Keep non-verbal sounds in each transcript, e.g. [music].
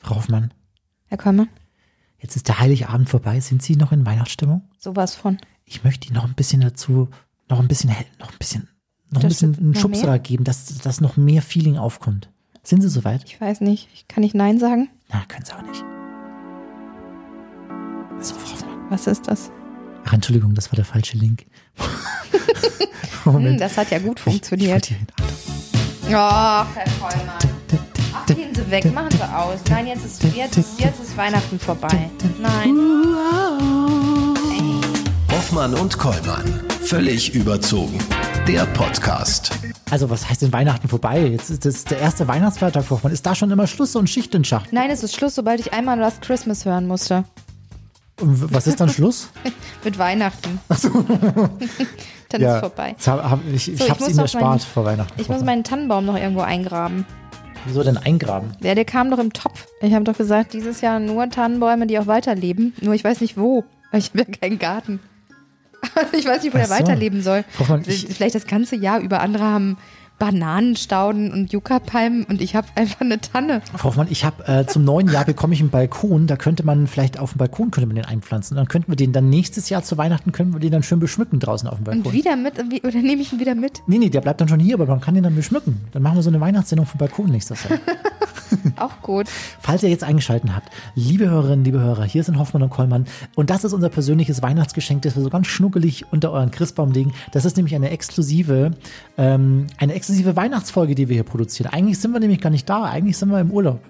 Frau Hoffmann, Herr Kollmann, jetzt ist der Heiligabend vorbei. Sind Sie noch in Weihnachtsstimmung? sowas von. Ich möchte Ihnen noch ein bisschen dazu, noch ein bisschen, noch ein bisschen, noch ein bisschen einen Schubser geben, dass, dass noch mehr Feeling aufkommt. Sind Sie soweit? Ich weiß nicht, ich kann nicht Nein sagen. Na, können Sie auch nicht. So, Frau Hoffmann. Was ist das? Ach, Entschuldigung, das war der falsche Link. [laughs] Hm, das hat ja gut Ich funktioniert. wollte hier- Oh, Herr Kollmann. Weg, machen Sie aus. Nein, jetzt ist, jetzt ist, jetzt ist Weihnachten vorbei. Nein. Hoffmann und Kollmann. Völlig überzogen. Der Podcast. Also, was heißt denn Weihnachten vorbei? Jetzt ist das der erste Weihnachtsfeiertag, Hoffmann. Ist da schon immer Schluss und Schicht in Schacht? Nein, es ist Schluss, sobald ich einmal Last Christmas hören musste. Und was ist dann Schluss? [laughs] Mit Weihnachten. [laughs] Dann ist vorbei. Jetzt hab, hab, ich ich So, ich hab's muss Ihnen erspart meinen- vor Weihnachten. Ich Frau muss meinen Tannenbaum noch irgendwo eingraben. Wieso denn eingraben? Ja, der kam doch im Topf. Ich habe doch gesagt, dieses Jahr nur Tannenbäume, die auch weiterleben. Nur ich weiß nicht wo. Ich habe ja keinen Garten. [laughs] Ich weiß nicht, wo Ach der so. weiterleben soll. Vielleicht das ganze Jahr über. Andere haben Bananenstauden und Yucca-Palmen und ich habe einfach eine Tanne. Frau Hoffmann, ich habe äh, zum neuen Jahr bekomme ich einen Balkon. Da könnte man vielleicht auf dem Balkon könnte man den einpflanzen. Dann könnten wir den dann nächstes Jahr zu Weihnachten können wir den dann schön beschmücken draußen auf dem Balkon. Und wieder mit, oder nehme ich ihn wieder mit? Nee, nee, der bleibt dann schon hier, aber man kann den dann beschmücken. Dann machen wir so eine Weihnachtssendung vom Balkon nächstes Jahr. [laughs] [laughs] Auch gut. Falls ihr jetzt eingeschaltet habt, liebe Hörerinnen, liebe Hörer, hier sind Hoffmann und Kollmann und das ist unser persönliches Weihnachtsgeschenk, das wir so ganz schnuckelig unter euren Christbaum legen. Das ist nämlich eine exklusive, ähm, eine exklusive Weihnachtsfolge, die wir hier produzieren. Eigentlich sind wir nämlich gar nicht da, eigentlich sind wir im Urlaub.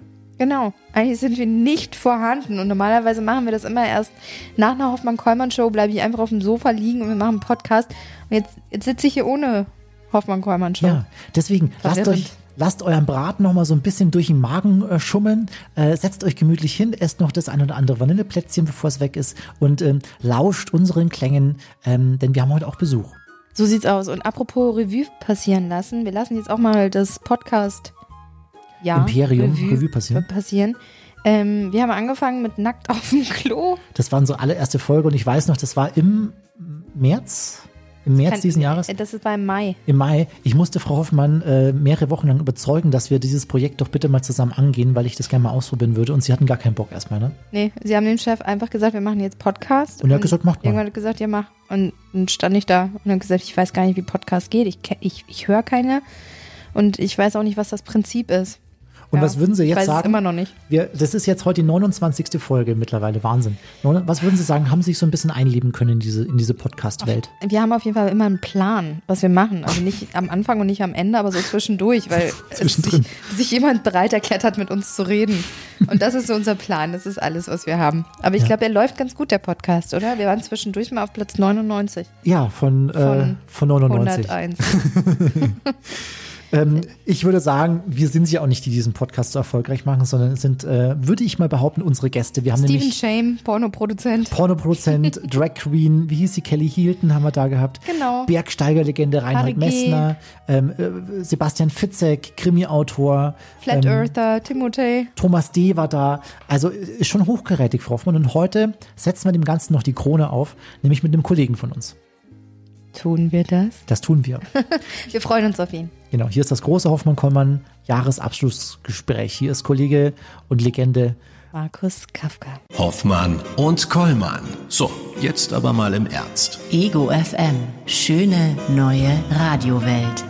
Genau. Eigentlich sind wir nicht vorhanden und normalerweise machen wir das immer erst nach einer Hoffmann-Kollmann-Show, bleibe ich einfach auf dem Sofa liegen und wir machen einen Podcast. Und jetzt, jetzt sitze ich hier ohne Hoffmann-Kollmann-Show. Ja, deswegen lasst euch, lasst euren Braten noch mal so ein bisschen durch den Magen äh, schummeln, äh, setzt euch gemütlich hin, esst noch das ein oder andere Vanilleplätzchen, bevor es weg ist und ähm, lauscht unseren Klängen, ähm, denn wir haben heute auch Besuch. So sieht's aus. Und apropos Revue passieren lassen, wir lassen jetzt auch mal das Podcast ja, Imperium Revue passieren. passieren. Ähm, wir haben angefangen mit Nackt auf dem Klo. Das war unsere allererste Folge und ich weiß noch, das war im März, im März Kann- diesen Jahres. Das ist beim Mai. Im Mai. Ich musste Frau Hoffmann äh, mehrere Wochen lang überzeugen, dass wir dieses Projekt doch bitte mal zusammen angehen, weil ich das gerne mal ausprobieren würde. Und sie hatten gar keinen Bock erstmal, ne? Nee, sie haben dem Chef einfach gesagt, wir machen jetzt Podcast. Und er hat gesagt, macht mal. Irgendwann hat gesagt, ja, mach. Und dann stand ich da und habe gesagt, ich weiß gar nicht, wie Podcast geht. Ich, ich, ich höre keine. Und ich weiß auch nicht, was das Prinzip ist. Und Ja, was würden Sie ich jetzt weiß Es sagen? immer noch nicht. Wir, das ist jetzt heute die 29. Folge mittlerweile. Wahnsinn. Was würden Sie sagen, haben Sie sich so ein bisschen einleben können in diese, in diese Podcast-Welt? Wir haben auf jeden Fall immer einen Plan, was wir machen. Also nicht am Anfang und nicht am Ende, aber so zwischendurch, weil [laughs] Zwischendrin. sich, sich jemand bereit erklärt hat, mit uns zu reden. Und das ist so unser Plan. Das ist alles, was wir haben. Aber ich Ja. glaube, er läuft ganz gut, der Podcast, oder? Wir waren zwischendurch mal auf Platz 99 Ja, von, äh, Von von 99. 101. [laughs] [laughs] Ähm, ich würde sagen, wir sind ja auch nicht, die diesen Podcast so erfolgreich machen, sondern es sind, äh, würde ich mal behaupten, unsere Gäste. Wir haben Steven nämlich Shame, Pornoproduzent. Pornoproduzent, [laughs] Drag Queen, wie hieß sie, Kelly Hilton haben wir da gehabt. Genau. Bergsteigerlegende Reinhard. Messner, ähm, äh, Sebastian Fitzek, Krimi-Autor. Flat ähm, Earther, Timothy. Thomas D. war da. Also äh, ist schon hochkarätig, Frau Hoffmann. Und heute setzen wir dem Ganzen noch die Krone auf, nämlich mit einem Kollegen von uns. Tun wir das? Das tun wir. [laughs] Wir freuen uns auf ihn. Genau, hier ist das große Hoffmann-Kollmann Jahresabschlussgespräch. Hier ist Kollege und Legende. Markus Kafka. Hoffmann und Kollmann. So, jetzt aber mal im Ernst. Ego FM. Schöne neue Radiowelt.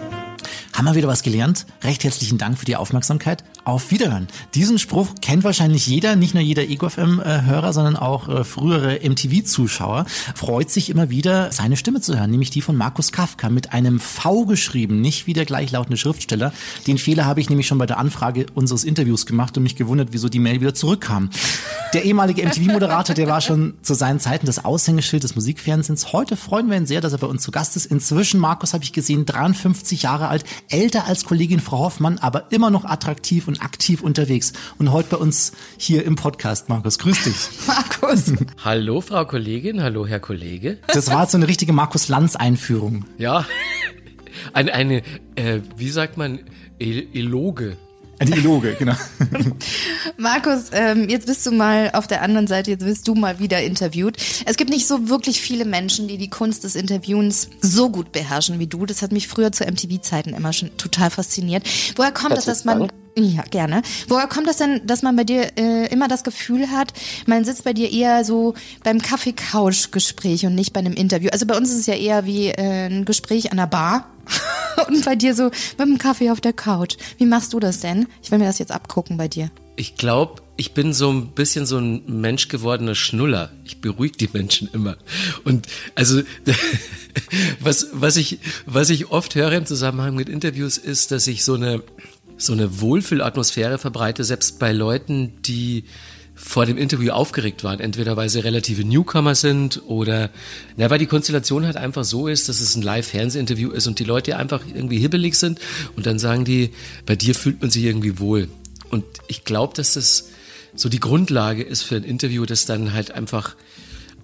Haben wir wieder was gelernt? Recht herzlichen Dank für die Aufmerksamkeit. Auf Wiederhören. Diesen Spruch kennt wahrscheinlich jeder, nicht nur jeder EgoFM-Hörer, sondern auch äh, frühere MTV-Zuschauer. Freut sich immer wieder, seine Stimme zu hören, nämlich die von Markus Kafka mit einem V geschrieben, nicht wie der gleichlautende Schriftsteller. Den Fehler habe ich nämlich schon bei der Anfrage unseres Interviews gemacht und mich gewundert, wieso die Mail wieder zurückkam. Der ehemalige MTV-Moderator, der war schon zu seinen Zeiten das Aushängeschild des Musikfernsehens. Heute freuen wir ihn sehr, dass er bei uns zu Gast ist. Inzwischen, Markus, habe ich gesehen, 53 Jahre alt, älter als Kollegin Frau Hoffmann, aber immer noch attraktiv und aktiv unterwegs. Und heute bei uns hier im Podcast, Markus. Grüß dich. [laughs] Markus. Hallo, Frau Kollegin, hallo, Herr Kollege. Das war jetzt so eine richtige Markus Lanz-Einführung. Ja, [laughs] eine, eine äh, wie sagt man, El Eloge. Die Loge, genau. [laughs] Markus, ähm, jetzt bist du mal auf der anderen Seite, jetzt wirst du mal wieder interviewt. Es gibt nicht so wirklich viele Menschen, die die Kunst des Interviewens so gut beherrschen wie du. Das hat mich früher zu MTV-Zeiten immer schon total fasziniert. Woher kommt es, dass man Ja, gerne. Woher kommt das denn, dass man bei dir äh, immer das Gefühl hat, man sitzt bei dir eher so beim Kaffee-Couch-Gespräch und nicht bei einem Interview? Also bei uns ist es ja eher wie äh, ein Gespräch an der Bar [laughs] und bei dir so mit dem Kaffee auf der Couch. Wie machst du das denn? Ich will mir das jetzt abgucken bei dir. Ich glaube, ich bin so ein bisschen so ein Mensch gewordener Schnuller. Ich beruhige die Menschen immer. Und also [laughs] was, was, ich, was ich oft höre im Zusammenhang mit Interviews ist, dass ich so eine so eine Wohlfühlatmosphäre verbreite, selbst bei Leuten, die vor dem Interview aufgeregt waren, entweder weil sie relative Newcomer sind oder na, weil die Konstellation halt einfach so ist, dass es ein Live-Fernsehinterview ist und die Leute einfach irgendwie hibbelig sind und dann sagen die, bei dir fühlt man sich irgendwie wohl. Und ich glaube, dass das so die Grundlage ist für ein Interview, das dann halt einfach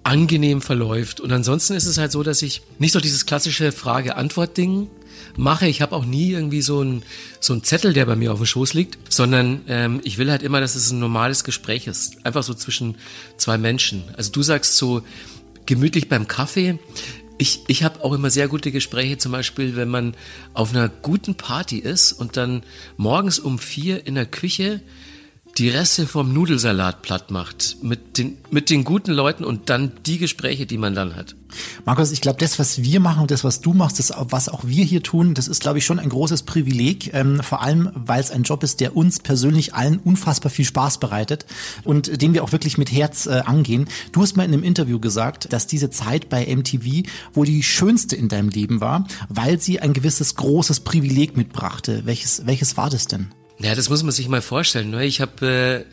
angenehm verläuft. Und ansonsten ist es halt so, dass ich nicht so dieses klassische Frage-Antwort-Ding mache. Ich habe auch nie irgendwie so ein so ein Zettel, der bei mir auf dem Schoß liegt, sondern ähm, ich will halt immer, dass es ein normales Gespräch ist. Einfach so zwischen zwei Menschen. Also du sagst so gemütlich beim Kaffee. Ich, ich habe auch immer sehr gute Gespräche, zum Beispiel, wenn man auf einer guten Party ist und dann morgens um vier in der Küche die Reste vom Nudelsalat platt macht mit den, mit den guten Leuten und dann die Gespräche, die man dann hat. Markus, ich glaube, das, was wir machen und das, was du machst, das, was auch wir hier tun, das ist, glaube ich, schon ein großes Privileg. Ähm, vor allem, weil es ein Job ist, der uns persönlich allen unfassbar viel Spaß bereitet und den wir auch wirklich mit Herz äh, angehen. Du hast mal in einem Interview gesagt, dass diese Zeit bei MTV wohl die schönste in deinem Leben war, weil sie ein gewisses großes Privileg mitbrachte. Welches, welches war das denn? Ja, das muss man sich mal vorstellen. Ne? Ich habe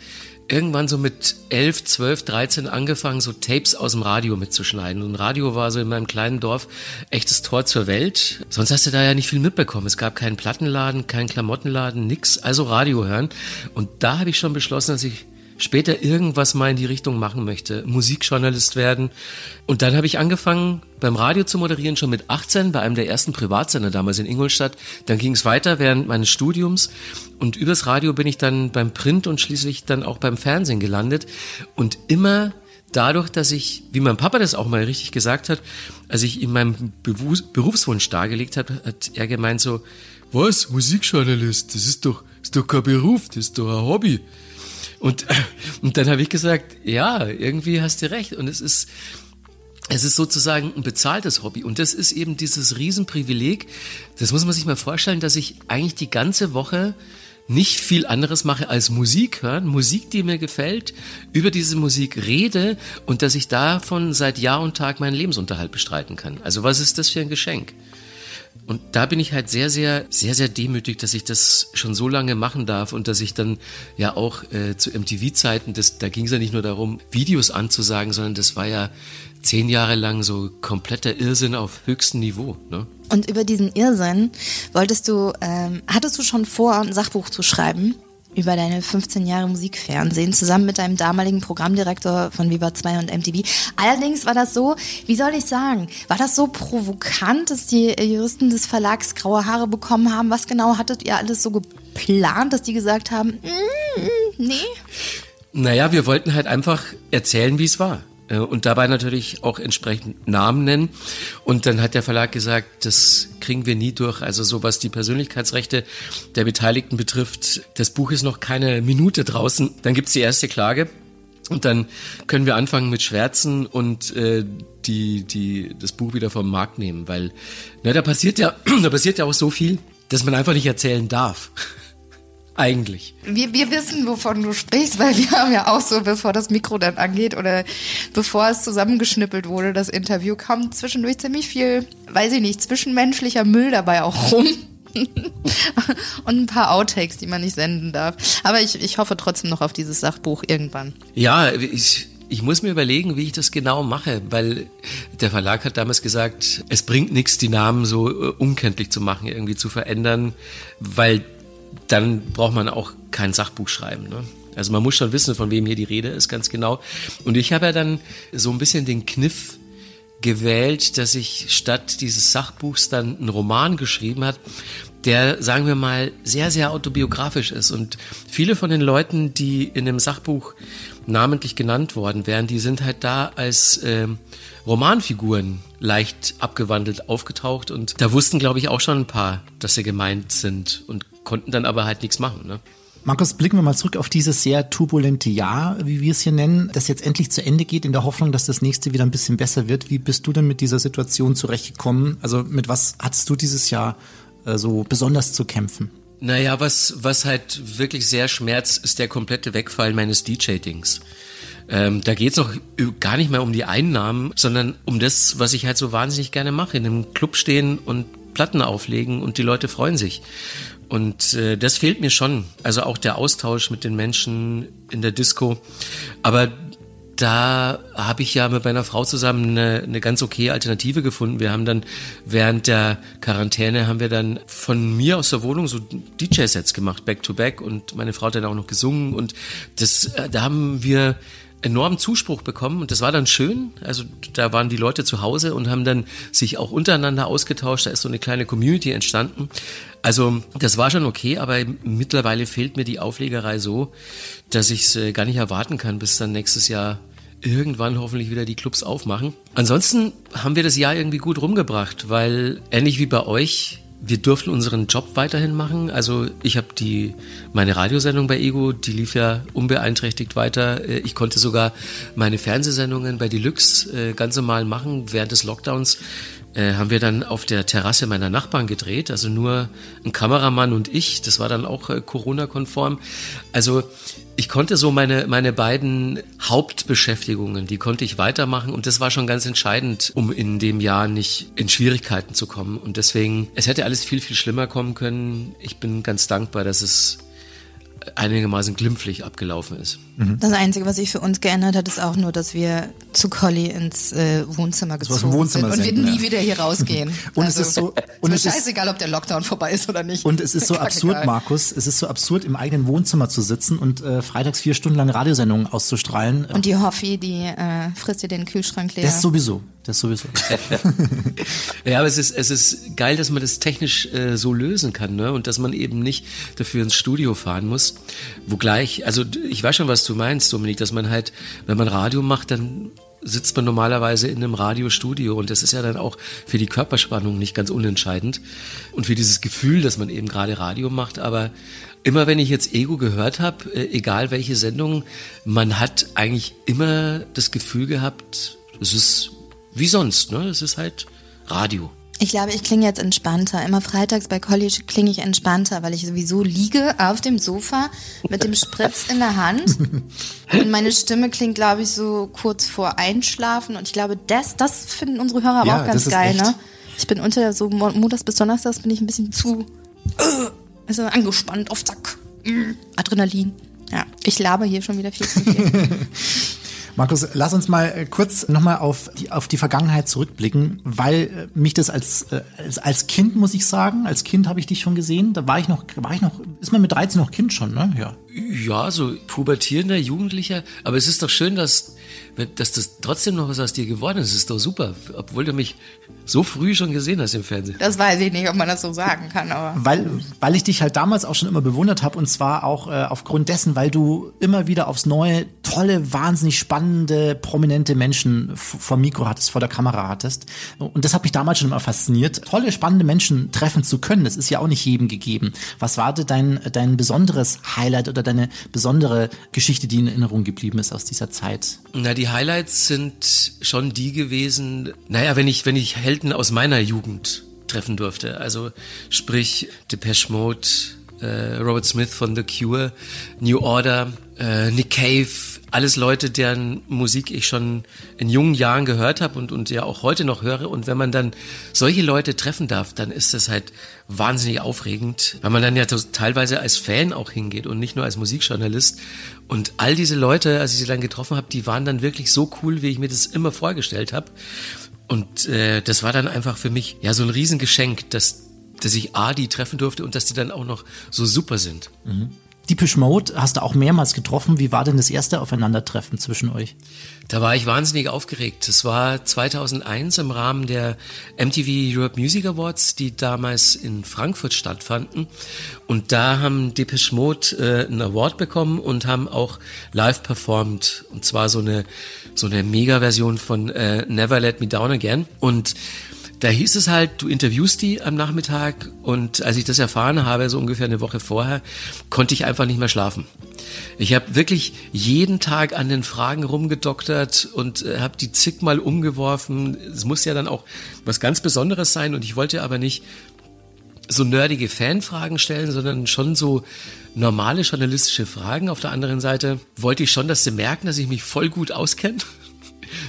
äh, irgendwann so mit 11, 12, 13 angefangen, so Tapes aus dem Radio mitzuschneiden. Und Radio war so in meinem kleinen Dorf echtes Tor zur Welt. Sonst hast du da ja nicht viel mitbekommen. Es gab keinen Plattenladen, keinen Klamottenladen, nix. Also Radio hören. Und da habe ich schon beschlossen, dass ich später irgendwas mal in die Richtung machen möchte, Musikjournalist werden. Und dann habe ich angefangen, beim Radio zu moderieren, schon mit 18, bei einem der ersten Privatsender damals in Ingolstadt. Dann ging es weiter während meines Studiums und übers Radio bin ich dann beim Print und schließlich dann auch beim Fernsehen gelandet. Und immer dadurch, dass ich, wie mein Papa das auch mal richtig gesagt hat, als ich ihm meinen Berufswunsch dargelegt habe, hat er gemeint so, was, Musikjournalist, das ist doch, ist doch kein Beruf, das ist doch ein Hobby. Und, und dann habe ich gesagt, ja, irgendwie hast du recht. Und es ist, es ist sozusagen ein bezahltes Hobby. Und das ist eben dieses Riesenprivileg. Das muss man sich mal vorstellen, dass ich eigentlich die ganze Woche nicht viel anderes mache als Musik hören, Musik, die mir gefällt, über diese Musik rede und dass ich davon seit Jahr und Tag meinen Lebensunterhalt bestreiten kann. Also was ist das für ein Geschenk? Und da bin ich halt sehr, sehr, sehr, sehr demütig, dass ich das schon so lange machen darf und dass ich dann ja auch äh, zu MTV-Zeiten, da ging es ja nicht nur darum, Videos anzusagen, sondern das war ja zehn Jahre lang so kompletter Irrsinn auf höchstem Niveau. Ne? Und über diesen Irrsinn wolltest du, ähm, hattest du schon vor, ein Sachbuch zu schreiben? Über deine 15 Jahre Musikfernsehen zusammen mit deinem damaligen Programmdirektor von Viva 2 und MTV. Allerdings war das so, wie soll ich sagen, war das so provokant, dass die Juristen des Verlags graue Haare bekommen haben? Was genau hattet ihr alles so geplant, dass die gesagt haben, mm, mm, nee? Naja, wir wollten halt einfach erzählen, wie es war. Äh, und dabei natürlich auch entsprechend Namen nennen. Und dann hat der Verlag gesagt, das kriegen wir nie durch. Also so was die Persönlichkeitsrechte der Beteiligten betrifft, das Buch ist noch keine Minute draußen. Dann gibt's die erste Klage. Und dann können wir anfangen mit Schwärzen und äh, die, die, das Buch wieder vom Markt nehmen, weil na, da passiert ja, [clears throat] da passiert ja auch so viel, dass man einfach nicht erzählen darf. Eigentlich. Wir, wir wissen, wovon du sprichst, weil wir haben ja auch so, bevor das Mikro dann angeht oder bevor es zusammengeschnippelt wurde, das Interview, kam zwischendurch ziemlich viel, weiß ich nicht, zwischenmenschlicher Müll dabei auch rum. [laughs] und ein paar Outtakes, die man nicht senden darf. Aber ich, ich hoffe trotzdem noch auf dieses Sachbuch irgendwann. Ja, ich, ich muss mir überlegen, wie ich das genau mache, weil der Verlag hat damals gesagt, es bringt nichts, die Namen so äh, unkenntlich zu machen, irgendwie zu verändern, weil dann braucht man auch kein Sachbuch schreiben. Ne? Also man muss schon wissen, von wem hier die Rede ist, ganz genau. Und ich habe ja dann so ein bisschen den Kniff gewählt, dass ich statt dieses Sachbuchs dann einen Roman geschrieben hat, der, sagen wir mal, sehr, sehr autobiografisch ist. Und viele von den Leuten, die in dem Sachbuch namentlich genannt worden wären, die sind halt da als äh, Romanfiguren leicht abgewandelt aufgetaucht. Und da wussten, glaube ich, auch schon ein paar, dass sie gemeint sind und konnten dann aber halt nichts machen. Ne? Markus, blicken wir mal zurück auf dieses sehr turbulente Jahr, wie wir es hier nennen, das jetzt endlich zu Ende geht, in der Hoffnung, dass das nächste wieder ein bisschen besser wird. Wie bist du denn mit dieser Situation zurechtgekommen? Also mit was hattest du dieses Jahr äh, so besonders zu kämpfen? Naja, was, was halt wirklich sehr schmerzt, ist der komplette Wegfall meines DJ-Dings. Ähm, da geht's auch gar nicht mehr um die Einnahmen, sondern um das, was ich halt so wahnsinnig gerne mache. In einem Club stehen und Platten auflegen und die Leute freuen sich. Und äh, das fehlt mir schon. Also auch der Austausch mit den Menschen in der Disco. Aber da habe ich ja mit meiner Frau zusammen eine, eine ganz okay Alternative gefunden. Wir haben dann während der Quarantäne haben wir dann von mir aus der Wohnung so DJ-Sets gemacht, back to back, und meine Frau hat dann auch noch gesungen und das, äh, da haben wir enormen Zuspruch bekommen und das war dann schön. Also da waren die Leute zu Hause und haben dann sich auch untereinander ausgetauscht. Da ist so eine kleine Community entstanden. Also das war schon okay, aber mittlerweile fehlt mir die Auflegerei so, dass ich es äh, gar nicht erwarten kann, bis dann nächstes Jahr irgendwann hoffentlich wieder die Clubs aufmachen. Ansonsten haben wir das Jahr irgendwie gut rumgebracht, weil ähnlich wie bei euch wir durften unseren Job weiterhin machen. Also ich habe die meine Radiosendung bei Ego, die lief ja unbeeinträchtigt weiter. Äh, ich konnte sogar meine Fernsehsendungen bei Deluxe äh, ganz normal machen. Während des Lockdowns äh, haben wir dann auf der Terrasse meiner Nachbarn gedreht. Also nur ein Kameramann und ich. Das war dann auch Corona-konform. Also ich konnte so meine, meine beiden Hauptbeschäftigungen, die konnte ich weitermachen und das war schon ganz entscheidend, um in dem Jahr nicht in Schwierigkeiten zu kommen. Und deswegen, es hätte alles viel, viel schlimmer kommen können. Ich bin ganz dankbar, dass es einigermaßen glimpflich abgelaufen ist. Mhm. Das Einzige, was sich für uns geändert hat, ist auch nur, dass wir zu Colli ins äh, Wohnzimmer gezogen Wohnzimmer sind und wir nie ja. wieder hier rausgehen. [laughs] Und also, es ist so, und es mir ist, scheißegal, ob der Lockdown vorbei ist oder nicht. und es ist so absurd. Markus, es ist so absurd, im eigenen Wohnzimmer zu sitzen und äh, freitags vier Stunden lang Radiosendungen auszustrahlen. Und die Hoffi, die äh, frisst dir den Kühlschrank leer. das sowieso, das sowieso. [laughs] Ja, aber es ist, es ist geil, dass man das technisch äh, so lösen kann, ne? Und dass man eben nicht dafür ins Studio fahren muss. Wogleich, also ich weiß schon, was du meinst, Dominik, dass man halt, wenn man Radio macht, dann sitzt man normalerweise in einem Radiostudio und das ist ja dann auch für die Körperspannung nicht ganz unentscheidend und für dieses Gefühl, dass man eben gerade Radio macht, aber immer wenn ich jetzt Ego gehört habe, äh, egal welche Sendung, man hat eigentlich immer das Gefühl gehabt, es ist wie sonst, ne? Es ist halt Radio. Ich glaube, ich klinge jetzt entspannter. Immer freitags bei College klinge ich entspannter, weil ich sowieso liege auf dem Sofa mit dem Spritz in der Hand. Und meine Stimme klingt, glaube ich, so kurz vor Einschlafen. Und ich glaube, das, das finden unsere Hörer aber Ja, auch ganz geil, echt. ne? Ich bin unter so Mo- montags bis donnerstags bin ich ein bisschen zu äh, also angespannt auf Zack. Mm, Adrenalin. Ja, ich laber hier schon wieder viel zu viel. [laughs] Markus, lass uns mal äh, kurz nochmal auf die, auf die Vergangenheit zurückblicken, weil äh, mich das als, äh, als, als Kind, muss ich sagen, als Kind habe ich dich schon gesehen, da war ich noch, war ich noch, ist man mit 13 noch Kind schon, ne? Ja. Ja, so pubertierender Jugendlicher. Aber es ist doch schön, dass, dass das trotzdem noch was aus dir geworden ist. Ist doch super, obwohl du mich so früh schon gesehen hast im Fernsehen. Das weiß ich nicht, ob man das so sagen kann, aber. Weil, weil ich dich halt damals auch schon immer bewundert habe und zwar auch äh, aufgrund dessen, weil du immer wieder aufs Neue tolle, wahnsinnig spannende, prominente Menschen vor Mikro hattest, vor der Kamera hattest. Und das hat mich damals schon immer fasziniert. Tolle, spannende Menschen treffen zu können, das ist ja auch nicht jedem gegeben. Was war denn dein, dein besonderes Highlight oder deine besondere Geschichte, die in Erinnerung geblieben ist aus dieser Zeit? Na, die Highlights sind schon die gewesen, naja, wenn ich, wenn ich Helden aus meiner Jugend treffen durfte. Also sprich Depeche Mode, äh, Robert Smith von The Cure, New Order, äh, Nick Cave, alles Leute, deren Musik ich schon in jungen Jahren gehört habe und, und ja auch heute noch höre. Und wenn man dann solche Leute treffen darf, dann ist das halt wahnsinnig aufregend, weil man dann ja teilweise als Fan auch hingeht und nicht nur als Musikjournalist. Und all diese Leute, als ich sie dann getroffen habe, die waren dann wirklich so cool, wie ich mir das immer vorgestellt habe. Und äh, das war dann einfach für mich ja so ein Riesengeschenk, dass, dass ich A, die treffen durfte und dass die dann auch noch so super sind. Deepish Mode hast du auch mehrmals getroffen. Wie war denn das erste Aufeinandertreffen zwischen euch? Da war ich wahnsinnig aufgeregt. Das war 2001 im Rahmen der MTV Europe Music Awards, die damals in Frankfurt stattfanden. Und da haben Depeche Mode äh, einen Award bekommen und haben auch live performt. Und zwar so eine, so eine Mega-Version von äh, Never Let Me Down Again. Und da hieß es halt, du interviewst die am Nachmittag und als ich das erfahren habe, so ungefähr eine Woche vorher, konnte ich einfach nicht mehr schlafen. Ich habe wirklich jeden Tag an den Fragen rumgedoktert und äh, habe die zigmal umgeworfen. Es muss ja dann auch was ganz Besonderes sein und ich wollte aber nicht so nerdige Fanfragen stellen, sondern schon so normale journalistische Fragen. Auf der anderen Seite wollte ich schon, dass sie merken, dass ich mich voll gut auskenne. [laughs]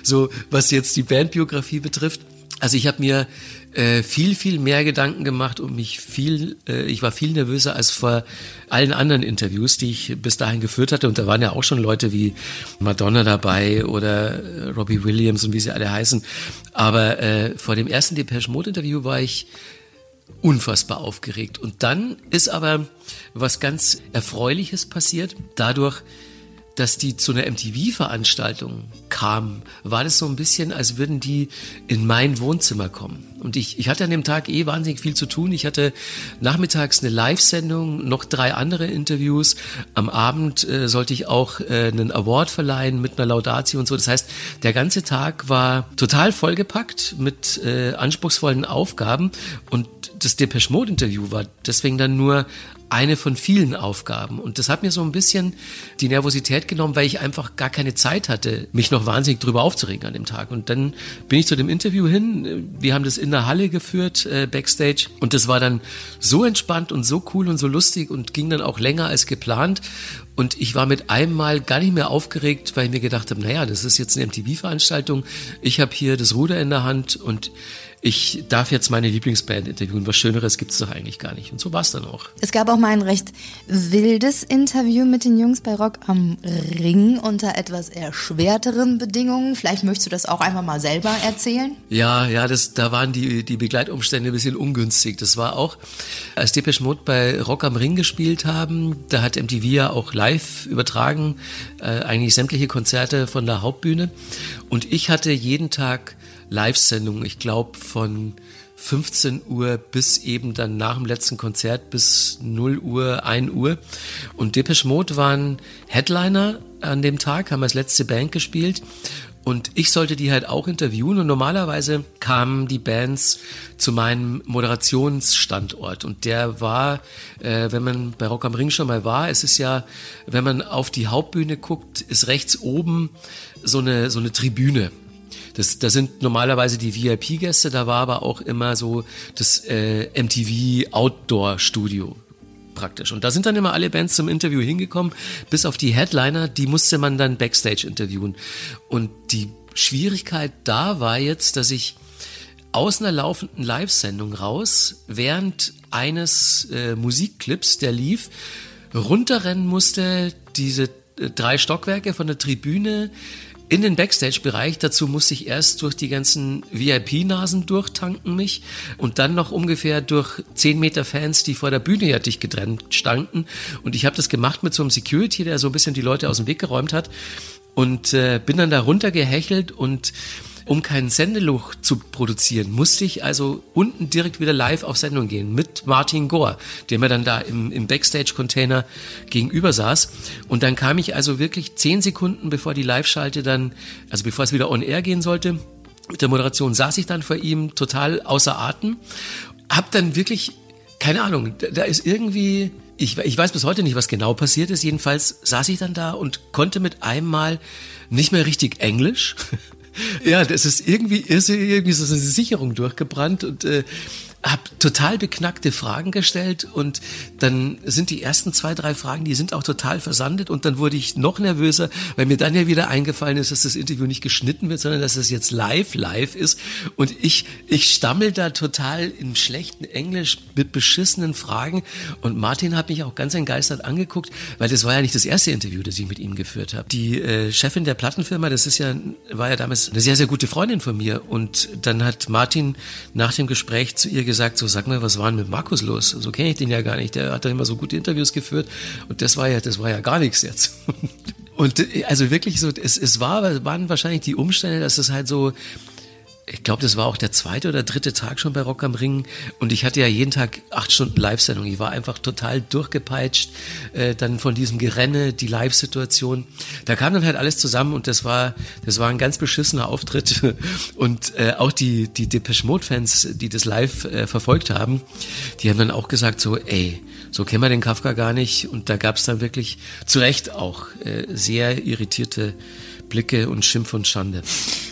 So, was jetzt die Bandbiografie betrifft. Also ich habe mir äh, viel, viel mehr Gedanken gemacht und mich viel, äh, ich war viel nervöser als vor allen anderen Interviews, die ich bis dahin geführt hatte. Und da waren ja auch schon Leute wie Madonna dabei oder äh, Robbie Williams und wie sie alle heißen. Aber äh, vor dem ersten Depeche Mode Interview war ich unfassbar aufgeregt. Und dann ist aber was ganz Erfreuliches passiert. Dadurch, dass die zu einer MTV-Veranstaltung kamen, war das so ein bisschen, als würden die in mein Wohnzimmer kommen. Und ich, ich hatte an dem Tag eh wahnsinnig viel zu tun. Ich hatte nachmittags eine Live-Sendung, noch drei andere Interviews. Am Abend äh, sollte ich auch äh, einen Award verleihen mit einer Laudatio und so. Das heißt, der ganze Tag war total vollgepackt mit äh, anspruchsvollen Aufgaben. Und das Depeche Mode Interview war deswegen dann nur eine von vielen Aufgaben. Und das hat mir so ein bisschen die Nervosität genommen, weil ich einfach gar keine Zeit hatte, mich noch wahnsinnig drüber aufzuregen an dem Tag. Und dann bin ich zu dem Interview hin. Wir haben das in der Halle geführt, äh, backstage. Und das war dann so entspannt und so cool und so lustig und ging dann auch länger als geplant. Und ich war mit einem Mal gar nicht mehr aufgeregt, weil ich mir gedacht habe, naja, das ist jetzt eine MTV-Veranstaltung. Ich habe hier das Ruder in der Hand und ich darf jetzt meine Lieblingsband interviewen. Was Schöneres gibt es doch eigentlich gar nicht. Und so war es dann auch. Es gab auch mal ein recht wildes Interview mit den Jungs bei Rock am Ring unter etwas erschwerteren Bedingungen. Vielleicht möchtest du das auch einfach mal selber erzählen? Ja, ja, das, da waren die, die Begleitumstände ein bisschen ungünstig. Das war auch, als Depeche Mode bei Rock am Ring gespielt haben, da hat MTV ja auch live übertragen, äh, eigentlich sämtliche Konzerte von der Hauptbühne. Und ich hatte jeden Tag Live-Sendung, ich glaube von 15 Uhr bis eben dann nach dem letzten Konzert bis 0 Uhr, 1 Uhr. Und Depeche Mode waren Headliner an dem Tag, haben als letzte Band gespielt. Und ich sollte die halt auch interviewen. Und normalerweise kamen die Bands zu meinem Moderationsstandort. Und der war, äh, wenn man bei Rock am Ring schon mal war, es ist ja, wenn man auf die Hauptbühne guckt, ist rechts oben so eine, so eine Tribüne. Das, da sind normalerweise die VIP-Gäste, da war aber auch immer so das äh, MTV Outdoor-Studio praktisch. Und da sind dann immer alle Bands zum Interview hingekommen, bis auf die Headliner, die musste man dann Backstage interviewen. Und die Schwierigkeit da war jetzt, dass ich aus einer laufenden Live-Sendung raus, während eines äh, Musikclips, der lief, runterrennen musste, diese äh, drei Stockwerke von der Tribüne in den Backstage-Bereich. Dazu musste ich erst durch die ganzen VIP-Nasen durchtanken mich und dann noch ungefähr durch 10 Meter Fans, die vor der Bühne ja dicht getrennt standen. Und ich habe das gemacht mit so einem Security, der so ein bisschen die Leute aus dem Weg geräumt hat und äh, bin dann da runtergehechelt und um keinen Sendeluch zu produzieren, musste ich also unten direkt wieder live auf Sendung gehen mit Martin Gore, der mir dann da im, im Backstage-Container gegenüber saß. Und dann kam ich also wirklich zehn Sekunden, bevor die Live-Schalte dann, also bevor es wieder on air gehen sollte, mit der Moderation saß ich dann vor ihm total außer Atem, hab dann wirklich, keine Ahnung, da, da ist irgendwie, ich, ich weiß bis heute nicht, was genau passiert ist. Jedenfalls saß ich dann da und konnte mit einem Mal nicht mehr richtig Englisch. [laughs] ja, das ist irgendwie, ist irgendwie so eine Sicherung durchgebrannt und äh, habe total beknackte Fragen gestellt und dann sind die ersten zwei, drei Fragen, die sind auch total versandet und dann wurde ich noch nervöser, weil mir dann ja wieder eingefallen ist, dass das Interview nicht geschnitten wird, sondern dass es jetzt live, live ist. Und ich, ich stammel da total im schlechten Englisch mit beschissenen Fragen. Und Martin hat mich auch ganz entgeistert angeguckt, weil das war ja nicht das erste Interview, das ich mit ihm geführt habe. Die äh, Chefin der Plattenfirma, das ist ja, war ja damals eine sehr, sehr gute Freundin von mir. Und dann hat Martin nach dem Gespräch zu ihr gesagt, gesagt, so sag mal, was war denn mit Markus los? So kenne ich den ja gar nicht. Der hat doch immer so gute Interviews geführt und das war ja, das war ja gar nichts jetzt. [laughs] Und also wirklich so, es, es war, waren wahrscheinlich die Umstände, dass es halt so ich glaube, das war auch der zweite oder dritte Tag schon bei Rock am Ring. Und ich hatte ja jeden Tag acht Stunden Live-Sendung. Ich war einfach total durchgepeitscht. Äh, dann von diesem Gerenne, die Live-Situation. Da kam dann halt alles zusammen und das war, das war ein ganz beschissener Auftritt. [laughs] Und äh, auch die, die Depeche Mode-Fans, die das live äh, verfolgt haben, die haben dann auch gesagt so, ey, so kennen wir den Kafka gar nicht. Und da gab es dann wirklich zu Recht auch äh, sehr irritierte Blicke und Schimpf und Schande.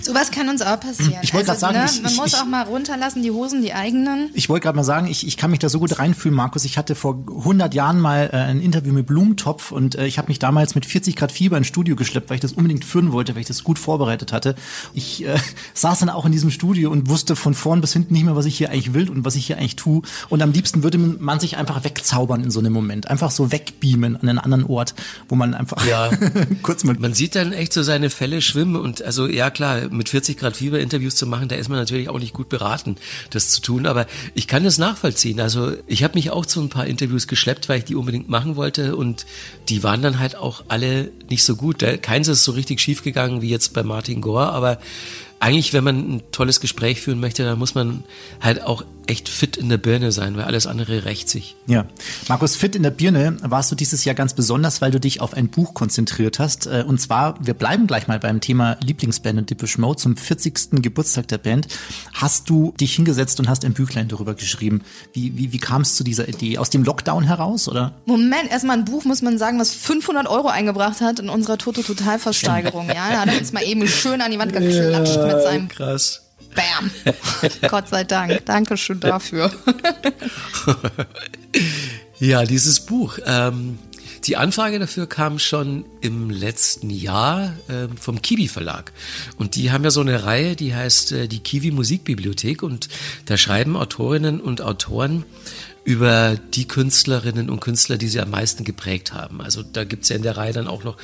Sowas kann uns auch passieren. Ich wollte also, gerade sagen, ne, ich- man ich- muss ich- auch mal runterlassen, die Hosen, die eigenen. Ich wollte gerade mal sagen, ich, ich kann mich da so gut reinfühlen, Markus. Ich hatte vor 100 Jahren mal äh, ein Interview mit Blumentopf und äh, ich habe mich damals mit 40 Grad Fieber ins Studio geschleppt, weil ich das unbedingt führen wollte, weil ich das gut vorbereitet hatte. Ich äh, [laughs] saß dann auch in diesem Studio und wusste von vorn bis hinten nicht mehr, was ich hier eigentlich will und was ich hier eigentlich tue. Und am liebsten würde man sich einfach wegzaubern in so einem Moment. Einfach so wegbeamen an einen anderen Ort, wo man einfach Ja. [laughs] kurz mal... Man sieht dann echt so seine Fälle schwimmen und also ja klar, mit 40 Grad Fieber Interviews zu machen, da ist man natürlich auch nicht gut beraten, das zu tun, aber ich kann das nachvollziehen. Also ich habe mich auch zu ein paar Interviews geschleppt, weil ich die unbedingt machen wollte und die waren dann halt auch alle nicht so gut. Keins ist so richtig schief gegangen wie jetzt bei Martin Gore, aber eigentlich, wenn man ein tolles Gespräch führen möchte, dann muss man halt auch echt fit in der Birne sein, weil alles andere rächt sich. Ja. Markus, fit in der Birne warst du dieses Jahr ganz besonders, weil du dich auf ein Buch konzentriert hast. Äh, Und zwar, wir bleiben gleich mal beim Thema Lieblingsband und Depeche Mode zum 40. Geburtstag der Band. Hast du dich hingesetzt und hast ein Büchlein darüber geschrieben? Wie, wie, wie kam es zu dieser Idee? Aus dem Lockdown heraus, oder? Moment, erstmal ein Buch, muss man sagen, was 500 Euro eingebracht hat in unserer Toto-Total-Versteigerung. [laughs] Ja, da hat er uns mal eben schön an die Wand geklatscht mit seinem Krass. Bam. [laughs] Gott sei Dank. Dankeschön dafür. [laughs] Ja, dieses Buch. Ähm, die Anfrage dafür kam schon im letzten Jahr ähm, vom Kiwi Verlag. Und die haben ja so eine Reihe, die heißt äh, die Kiwi Musikbibliothek. Und da schreiben Autorinnen und Autoren über die Künstlerinnen und Künstler, die sie am meisten geprägt haben. Also da gibt's ja in der Reihe dann auch noch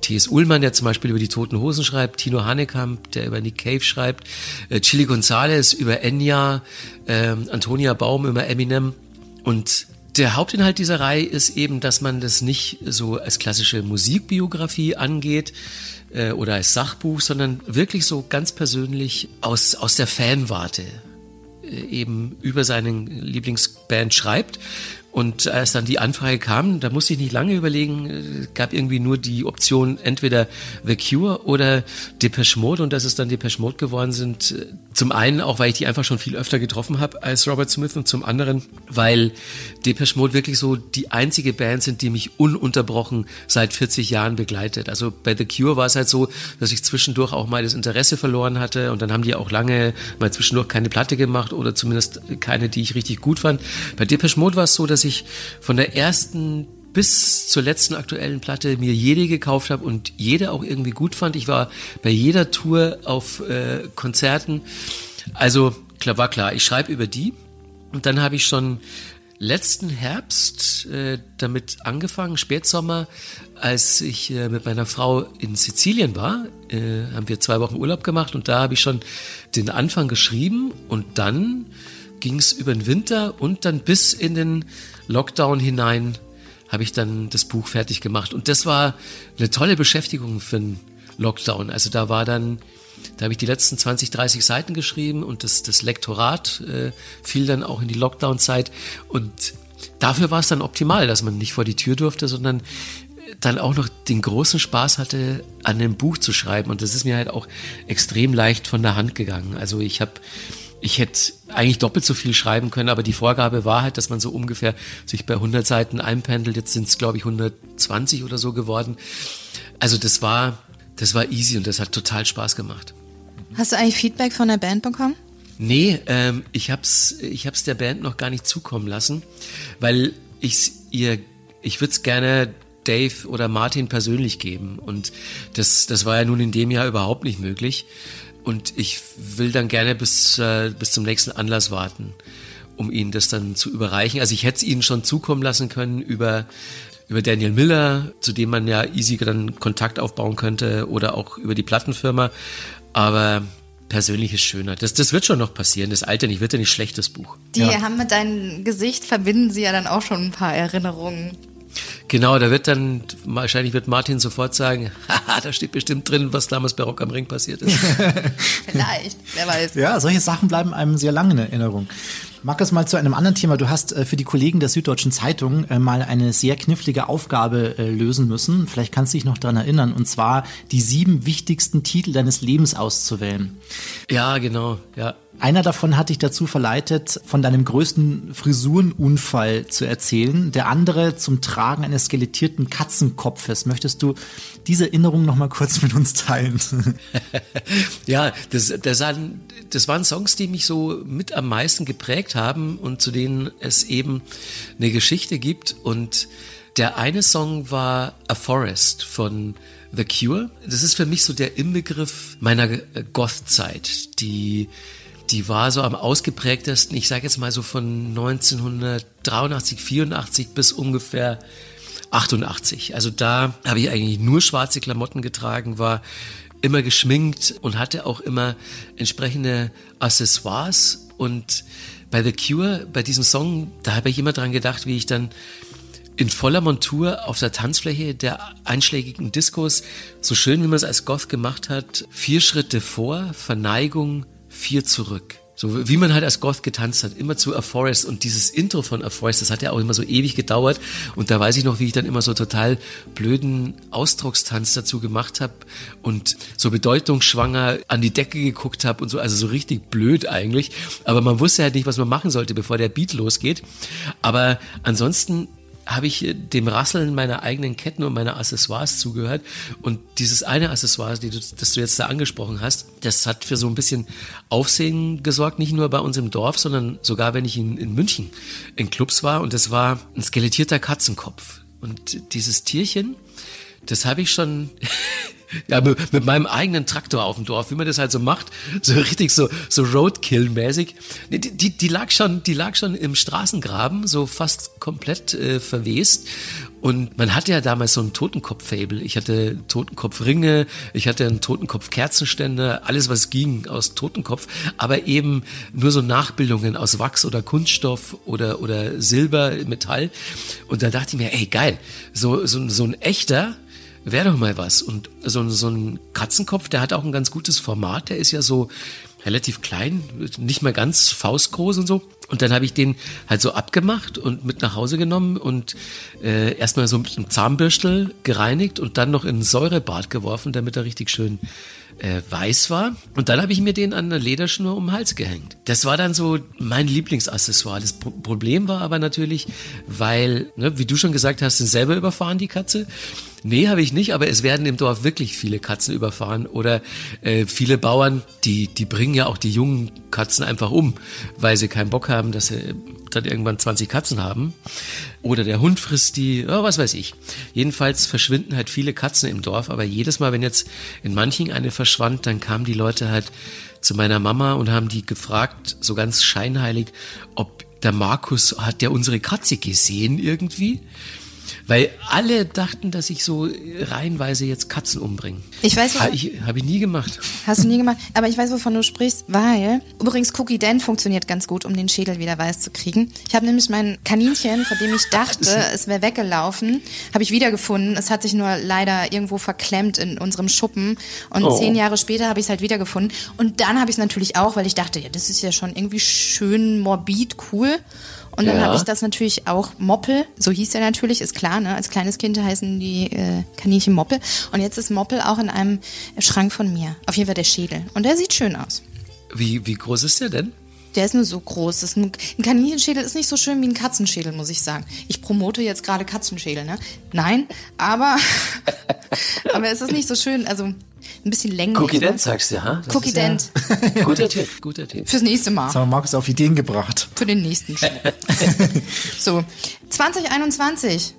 T.S. Ullmann, der zum Beispiel über die Toten Hosen schreibt, Tino Hanekamp, der über Nick Cave schreibt, äh, Chili Gonzalez über Enya, ähm, Antonia Baum über Eminem. Und der Hauptinhalt dieser Reihe ist eben, dass man das nicht so als klassische Musikbiografie angeht äh, oder als Sachbuch, sondern wirklich so ganz persönlich aus, aus der Fanwarte äh, eben über seinen Lieblingsband schreibt. Und als dann die Anfrage kam, da musste ich nicht lange überlegen, äh, gab irgendwie nur die Option entweder The Cure oder Depeche Mode und dass es dann Depeche Mode geworden sind. Zum einen auch, weil ich die einfach schon viel öfter getroffen habe als Robert Smith und zum anderen, weil Depeche Mode wirklich so die einzige Band sind, die mich ununterbrochen seit 40 Jahren begleitet. Also bei The Cure war es halt so, dass ich zwischendurch auch mal das Interesse verloren hatte und dann haben die auch lange mal zwischendurch keine Platte gemacht oder zumindest keine, die ich richtig gut fand. Bei Depeche Mode war es so, dass ich von der ersten bis zur letzten aktuellen Platte mir jede gekauft habe und jede auch irgendwie gut fand. Ich war bei jeder Tour auf äh, Konzerten. Also klar war klar, ich schreibe über die und dann habe ich schon letzten Herbst äh, damit angefangen, Spätsommer, als ich äh, mit meiner Frau in Sizilien war, äh, haben wir zwei Wochen Urlaub gemacht und da habe ich schon den Anfang geschrieben und dann ging es über den Winter und dann bis in den Lockdown hinein habe ich dann das Buch fertig gemacht. Und das war eine tolle Beschäftigung für einen Lockdown. Also da war dann, da habe ich die letzten 20, 30 Seiten geschrieben und das, das Lektorat äh, fiel dann auch in die Lockdown-Zeit. Und dafür war es dann optimal, dass man nicht vor die Tür durfte, sondern dann auch noch den großen Spaß hatte, an dem Buch zu schreiben. Und das ist mir halt auch extrem leicht von der Hand gegangen. Also ich habe ich hätte eigentlich doppelt so viel schreiben können, aber die Vorgabe war halt, dass man so ungefähr sich bei 100 Seiten einpendelt. Jetzt sind es, glaube ich, 120 oder so geworden. Also das war, das war easy und das hat total Spaß gemacht. Hast du eigentlich Feedback von der Band bekommen? Nee, ähm, ich hab's, ich hab's der Band noch gar nicht zukommen lassen, weil ich ihr, ich würde es gerne Dave oder Martin persönlich geben und das, das war ja nun in dem Jahr überhaupt nicht möglich. Und ich will dann gerne bis, äh, bis zum nächsten Anlass warten, um ihnen das dann zu überreichen. Also ich hätte es ihnen schon zukommen lassen können über, über Daniel Miller, zu dem man ja easy dann Kontakt aufbauen könnte oder auch über die Plattenfirma. Aber persönlich ist schöner. Das, das wird schon noch passieren. Das alte nicht, wird ja nicht schlechtes Buch. Die haben mit deinem Gesicht, verbinden sie ja dann auch schon ein paar Erinnerungen. Genau, da wird dann, wahrscheinlich wird Martin sofort sagen, [laughs] haha, da steht bestimmt drin, was damals bei Rock am Ring passiert ist. [laughs] Vielleicht, wer weiß. Ja, solche Sachen bleiben einem sehr lange in Erinnerung. Markus, mal zu einem anderen Thema. Du hast äh, für die Kollegen der Süddeutschen Zeitung äh, mal eine sehr knifflige Aufgabe äh, lösen müssen. Vielleicht kannst du dich noch daran erinnern. Und zwar die sieben wichtigsten Titel deines Lebens auszuwählen. Ja, genau, ja. Einer davon hat dich dazu verleitet, von deinem größten Frisurenunfall zu erzählen. Der andere zum Tragen eines skelettierten Katzenkopfes. Möchtest du diese Erinnerung noch mal kurz mit uns teilen? [laughs] ja, das, das, waren, das waren Songs, die mich so mit am meisten geprägt haben und zu denen es eben eine Geschichte gibt. Und der eine Song war A Forest von The Cure. Das ist für mich so der Inbegriff meiner Goth-Zeit, die die war so am ausgeprägtesten, ich sage jetzt mal so von 1983, 84 bis ungefähr 88. Also da habe ich eigentlich nur schwarze Klamotten getragen, war immer geschminkt und hatte auch immer entsprechende Accessoires. Und bei The Cure, bei diesem Song, da habe ich immer dran gedacht, wie ich dann in voller Montur auf der Tanzfläche der einschlägigen Diskos, so schön wie man es als Goth gemacht hat, vier Schritte vor, Verneigung, vier zurück. So wie man halt als Goth getanzt hat, immer zu A Forest und dieses Intro von A Forest, das hat ja auch immer so ewig gedauert. Und da weiß ich noch, wie ich dann immer so total blöden Ausdruckstanz dazu gemacht habe und so bedeutungsschwanger an die Decke geguckt habe und so, also so richtig blöd eigentlich, aber man wusste halt nicht, was man machen sollte, bevor der Beat losgeht, aber ansonsten habe ich dem Rasseln meiner eigenen Ketten und meiner Accessoires zugehört. Und dieses eine Accessoire, die du, das du jetzt da angesprochen hast, das hat für so ein bisschen Aufsehen gesorgt, nicht nur bei uns im Dorf, sondern sogar wenn ich in, in München in Clubs war. Und das war ein skelettierter Katzenkopf. Und dieses Tierchen, das habe ich schon [laughs] ja, mit, mit, meinem eigenen Traktor auf dem Dorf, wie man das halt so macht, so richtig so, so Roadkill-mäßig. Die, die, die, lag schon, die lag schon im Straßengraben, so fast komplett äh, verwest. Und man hatte ja damals so ein Totenkopf-Fable. Ich hatte Totenkopfringe, ich hatte einen Totenkopf-Kerzenständer, alles was ging aus Totenkopf, aber eben nur so Nachbildungen aus Wachs oder Kunststoff oder, oder Silber, Metall. Und da dachte ich mir, ey, geil, so, so, so ein echter, wäre doch mal was. Und so, so ein Katzenkopf, der hat auch ein ganz gutes Format. Der ist ja so relativ klein, nicht mal ganz faustgroß und so. Und dann habe ich den halt so abgemacht und mit nach Hause genommen und äh, erstmal so mit einem Zahnbürstel gereinigt und dann noch in ein Säurebad geworfen, damit er richtig schön äh, weiß war. Und dann habe ich mir den an einer Lederschnur um den Hals gehängt. Das war dann so mein Lieblingsaccessoire. Das Pro Problem war aber natürlich, weil, ne, wie du schon gesagt hast, sind selber überfahren die Katze. Nee, habe ich nicht, aber es werden im Dorf wirklich viele Katzen überfahren oder äh, viele Bauern, die, die bringen ja auch die jungen Katzen einfach um, weil sie keinen Bock haben, dass sie dann irgendwann 20 Katzen haben. Oder der Hund frisst die, oh, was weiß ich. Jedenfalls verschwinden halt viele Katzen im Dorf, aber jedes Mal, wenn jetzt in manchen eine verschwand, dann kamen die Leute halt zu meiner Mama und haben die gefragt, so ganz scheinheilig, ob der Markus hat der unsere Katze gesehen irgendwie. Weil alle dachten, dass ich so reihenweise jetzt Katzen umbringe. Ich weiß, Habe ich, hab ich nie gemacht. Hast du nie gemacht? Aber ich weiß, wovon du sprichst, weil übrigens Cookie Dan funktioniert ganz gut, um den Schädel wieder weiß zu kriegen. Ich habe nämlich mein Kaninchen, von dem ich dachte, [laughs] es wäre weggelaufen, habe ich wiedergefunden. Es hat sich nur leider irgendwo verklemmt in unserem Schuppen. Und oh. zehn Jahre später habe ich es halt wiedergefunden. Und dann habe ich es natürlich auch, weil ich dachte, ja, das ist ja schon irgendwie schön morbid, cool. Und dann ja. habe ich das natürlich auch Moppel, so hieß er natürlich, ist klar, ne? als kleines Kind heißen die äh, Kaninchen Moppel. Und jetzt ist Moppel auch in einem Schrank von mir. Auf jeden Fall der Schädel. Und der sieht schön aus. Wie, wie groß ist der denn? Der ist nur so groß. Ist ein, ein Kaninchenschädel ist nicht so schön wie ein Katzenschädel, muss ich sagen. Ich promote jetzt gerade Katzenschädel, ne? Nein, aber, [laughs] aber es ist nicht so schön. Also ein bisschen länger. Cookie Dent sagst du, ha? Das Cookie Dent. Ja [laughs] guter Tipp, guter Tipp. Fürs nächste Mal. Jetzt haben wir Markus auf Ideen gebracht. Für den nächsten Show. [laughs] so, 2021.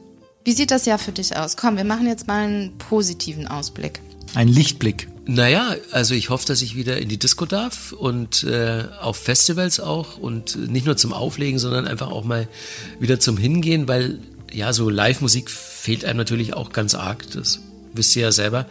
Wie sieht das Jahr für dich aus? Komm, wir machen jetzt mal einen positiven Ausblick. Ein Lichtblick. Naja, also ich hoffe, dass ich wieder in die Disco darf und äh, auf Festivals auch und nicht nur zum Auflegen, sondern einfach auch mal wieder zum Hingehen, weil ja, so Live-Musik fehlt einem natürlich auch ganz arg. Das wisst ihr ja selber,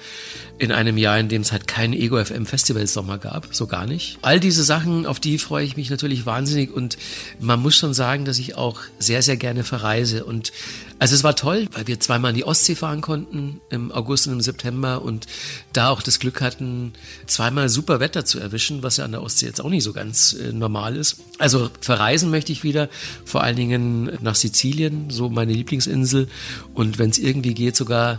in einem Jahr, in dem es halt keinen Ego FM Festival Sommer gab, so gar nicht. All diese Sachen, auf die freue ich mich natürlich wahnsinnig und man muss schon sagen, dass ich auch sehr, sehr gerne verreise und also es war toll, weil wir zweimal in die Ostsee fahren konnten im August und im September und da auch das Glück hatten, zweimal super Wetter zu erwischen, was ja an der Ostsee jetzt auch nicht so ganz äh, normal ist. Also verreisen möchte ich wieder, vor allen Dingen nach Sizilien, so meine Lieblingsinsel und wenn es irgendwie geht, sogar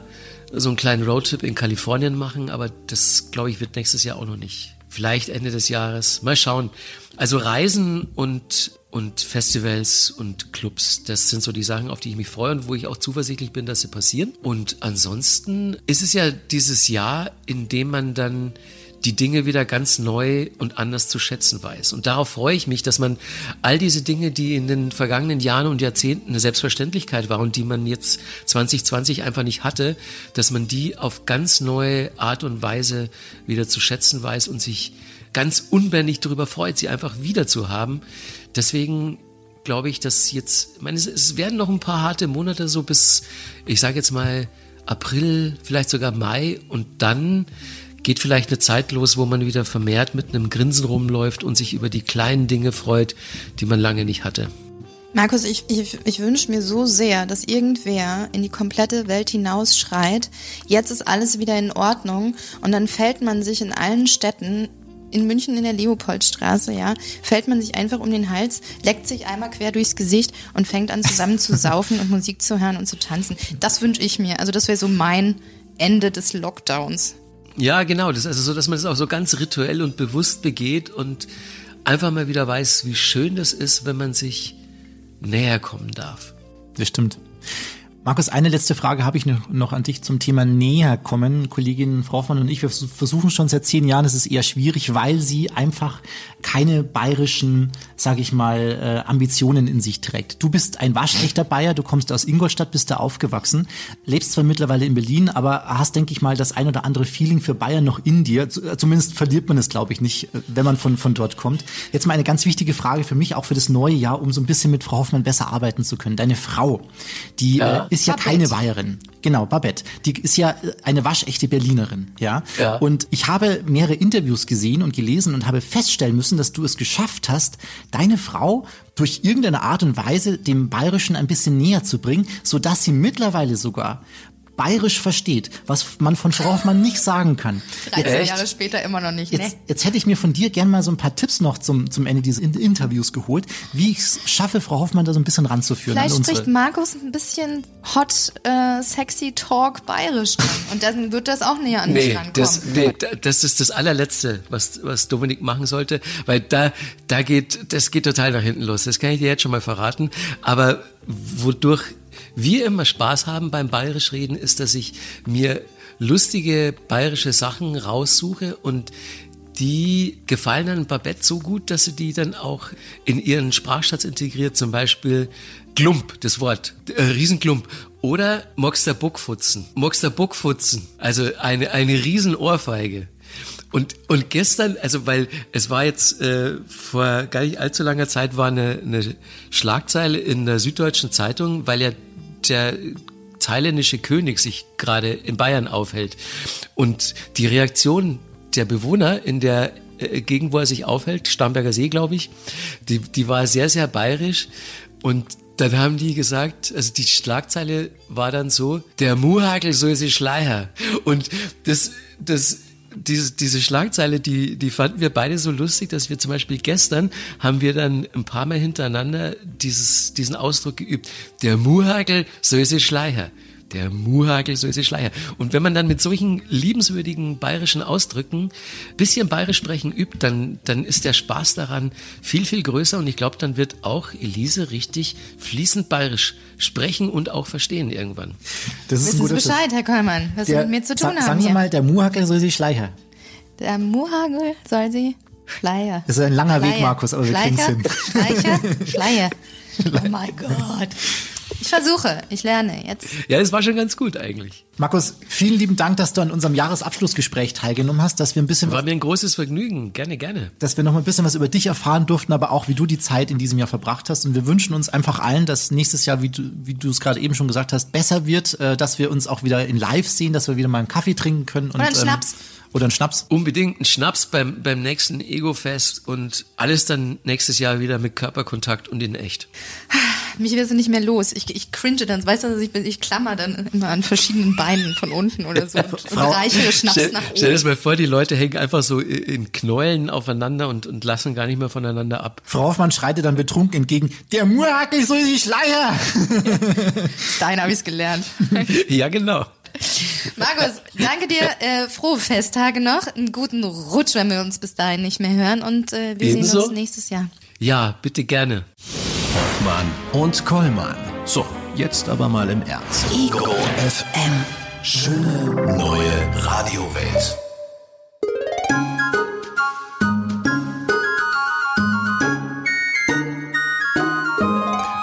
so einen kleinen Roadtrip in Kalifornien machen, aber das, glaube ich, wird nächstes Jahr auch noch nicht. Vielleicht Ende des Jahres. Mal schauen. Also Reisen und, und Festivals und Clubs, das sind so die Sachen, auf die ich mich freue und wo ich auch zuversichtlich bin, dass sie passieren. Und ansonsten ist es ja dieses Jahr, in dem man dann die Dinge wieder ganz neu und anders zu schätzen weiß. Und darauf freue ich mich, dass man all diese Dinge, die in den vergangenen Jahren und Jahrzehnten eine Selbstverständlichkeit waren und die man jetzt 2020 einfach nicht hatte, dass man die auf ganz neue Art und Weise wieder zu schätzen weiß und sich ganz unbändig darüber freut, sie einfach wieder zu haben. Deswegen glaube ich, dass jetzt, ich meine, es werden noch ein paar harte Monate so bis, ich sage jetzt mal, April, vielleicht sogar Mai und dann geht vielleicht eine Zeit los, wo man wieder vermehrt mit einem Grinsen rumläuft und sich über die kleinen Dinge freut, die man lange nicht hatte. Markus, ich, ich, ich wünsche mir so sehr, dass irgendwer in die komplette Welt hinausschreit, jetzt ist alles wieder in Ordnung und dann fällt man sich in allen Städten in München in der Leopoldstraße, ja, fällt man sich einfach um den Hals, leckt sich einmal quer durchs Gesicht und fängt an zusammen zu [laughs] saufen und Musik zu hören und zu tanzen. Das wünsche ich mir. Also das wäre so mein Ende des Lockdowns. Ja, genau. Das ist also so, dass man das auch so ganz rituell und bewusst begeht und einfach mal wieder weiß, wie schön das ist, wenn man sich näher kommen darf. Das stimmt. Markus, eine letzte Frage habe ich noch an dich zum Thema näher kommen. Kollegin Frau Hoffmann und ich, wir versuchen schon seit zehn Jahren, es ist eher schwierig, weil sie einfach keine bayerischen, sage ich mal, äh, Ambitionen in sich trägt. Du bist ein waschechter Bayer, du kommst aus Ingolstadt, bist da aufgewachsen, lebst zwar mittlerweile in Berlin, aber hast, denke ich mal, das ein oder andere Feeling für Bayern noch in dir. Äh, zumindest verliert man es, glaube ich, nicht, äh, wenn man von, von dort kommt. Jetzt mal eine ganz wichtige Frage für mich, auch für das neue Jahr, um so ein bisschen mit Frau Hoffmann besser arbeiten zu können. Deine Frau, die ja. Ist ja Babette. keine Bayerin. Genau, Babette. Die ist ja eine waschechte Berlinerin, ja? ja. Und ich habe mehrere Interviews gesehen und gelesen und habe feststellen müssen, dass du es geschafft hast, deine Frau durch irgendeine Art und Weise dem Bayerischen ein bisschen näher zu bringen, so dass sie mittlerweile sogar bayerisch versteht, was man von Frau Hoffmann nicht sagen kann. [laughs] 13 jetzt, Jahre später immer noch nicht. Jetzt, ne? jetzt hätte ich mir von dir gerne mal so ein paar Tipps noch zum, zum Ende dieses Interviews geholt, wie ich es schaffe, Frau Hoffmann da so ein bisschen ranzuführen. Vielleicht spricht Markus ein bisschen hot, äh, sexy Talk bayerisch [laughs] und dann wird das auch näher an nee, rankommen. Das, nee, das ist das allerletzte, was, was Dominik machen sollte, weil da, da geht, das geht total nach hinten los. Das kann ich dir jetzt schon mal verraten. Aber wodurch wir immer Spaß haben beim Bayerisch reden, ist, dass ich mir lustige bayerische Sachen raussuche und die gefallen dann Babette so gut, dass sie die dann auch in ihren Sprachschatz integriert. Zum Beispiel Klump, das Wort, äh, Riesenklump. Oder Moxter Buckfutzen. Moxter Buckfutzen. Also eine, eine Riesenohrfeige. Und, und gestern, also weil es war jetzt äh, vor gar nicht allzu langer Zeit war eine, eine Schlagzeile in der Süddeutschen Zeitung, weil ja der thailändische König sich gerade in Bayern aufhält. Und die Reaktion der Bewohner in der äh, Gegend, wo er sich aufhält, Starnberger See, glaube ich, die, die war sehr, sehr bayerisch. Und dann haben die gesagt, also die Schlagzeile war dann so, der Muhagel so ist Schleier. Und das, das diese, diese Schlagzeile, die, die fanden wir beide so lustig, dass wir zum Beispiel gestern haben wir dann ein paar Mal hintereinander dieses, diesen Ausdruck geübt. Der Muhagel, so ist es Schleier der Muhagel, so ist es Schleier. Und wenn man dann mit solchen liebenswürdigen bayerischen Ausdrücken bisschen bayerisch sprechen übt, dann, dann ist der Spaß daran viel, viel größer und ich glaube, dann wird auch Elise richtig fließend bayerisch sprechen und auch verstehen irgendwann. Das ist Wissen Sie Bescheid, Herr Kollmann, was der, Sie mit mir zu tun haben Sagen Sie hier. mal, der Muhagel soll sie Schleier. Der Muhagel soll sie Schleier. Das ist ein langer Schleier. Weg, Markus, aber wir kriegen es hin. Schleicher? [laughs] Schleier. Oh mein Gott. Ich versuche, ich lerne jetzt. Ja, das war schon ganz gut eigentlich. Markus, vielen lieben Dank, dass du an unserem Jahresabschlussgespräch teilgenommen hast, dass wir ein bisschen War mir ein großes Vergnügen. Gerne, gerne. dass wir noch mal ein bisschen was über dich erfahren durften, aber auch wie du die Zeit in diesem Jahr verbracht hast. Und wir wünschen uns einfach allen, dass nächstes Jahr, wie du, wie du es gerade eben schon gesagt hast, besser wird, äh, dass wir uns auch wieder in Live sehen, dass wir wieder mal einen Kaffee trinken können. Und, einen Schnaps. Oder einen Schnaps. Unbedingt ein Schnaps beim, beim nächsten Ego-Fest und alles dann nächstes Jahr wieder mit Körperkontakt und in echt. Mich wirst du nicht mehr los. Ich, ich cringe dann. Weißt du, ich, bin- ich klammer dann immer an verschiedenen Beinen von unten oder so und, und Frau- reichere Schnaps Stell, nach stell dir oben. das mal vor, die Leute hängen einfach so in Knäulen aufeinander und, und lassen gar nicht mehr voneinander ab. Frau Hoffmann schreitet dann betrunken entgegen, der Murhackel soll sich Schleier. [laughs] Dahin habe ich es gelernt. [laughs] Ja, genau. Markus, danke dir. Äh, frohe Festtage noch. Einen guten Rutsch, wenn wir uns bis dahin nicht mehr hören. Und äh, wir sehen Ebenso. uns nächstes Jahr. Ja, bitte gerne. Hoffmann und Kollmann. So, jetzt aber mal im Ernst. Ego FM. Schöne neue Radiowelt.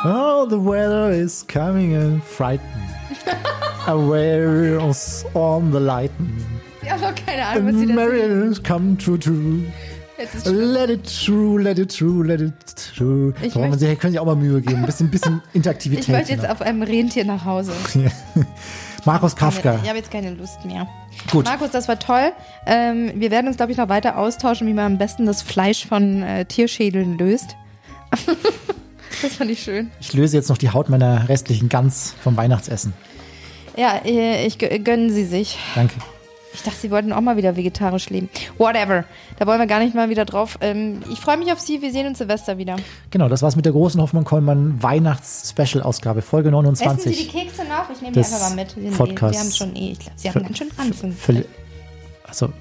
Oh, the weather is coming and frightened. [laughs] Aware on the lighten. Ich habe noch keine Ahnung, was sie da. Marion come true true. Let it true, let it true, let it true. Ich möchte- Sie können sich auch mal Mühe geben. Ein bisschen, bisschen [laughs] Interaktivität. ich möchte jetzt noch. auf einem Rentier nach Hause. [laughs] Markus Kafka. Ich habe jetzt keine Lust mehr. Gut. Markus, das war toll. Ähm, wir werden uns, glaube ich, noch weiter austauschen, wie man am besten das Fleisch von äh, Tierschädeln löst. [laughs] das fand ich schön. Ich löse jetzt noch die Haut meiner restlichen Gans vom Weihnachtsessen. Ja, äh, ich gö- gönnen Sie sich. Danke. Ich dachte, Sie wollten auch mal wieder vegetarisch leben. Whatever. Da wollen wir gar nicht mal wieder drauf. Ähm, ich freue mich auf Sie. Wir sehen uns Silvester wieder. Genau, das war's mit der großen Hoffmann-Kollmann Weihnachts-Special-Ausgabe, Folge Essen Sie die 29. Kekse noch? Ich nehme die einfach mal mit. Wir, wir Podcasts. haben schon eh. Ich glaube, Sie haben ganz schön Ranzen. Völlig, also,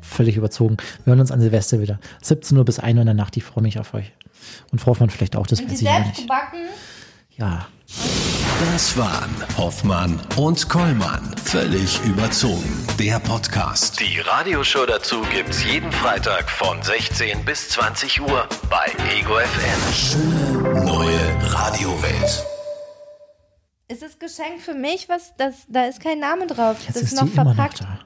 völlig überzogen. Wir hören uns an Silvester wieder. 17 Uhr bis 1 Uhr in der Nacht. Ich freue mich auf euch. Und Frau Hoffmann vielleicht auch, das Und weiß Sie ich selbst nicht. gebacken? Ja. Das waren Hoffmann und Kollmann. Völlig überzogen. Der Podcast. Die Radioshow dazu gibt's jeden Freitag von 16 bis 20 Uhr bei Ego FM. Schöne neue Radiowelt. Ist das Geschenk für mich? Was? Das, da ist kein Name drauf. Jetzt das ist ist noch noch verpackt. da.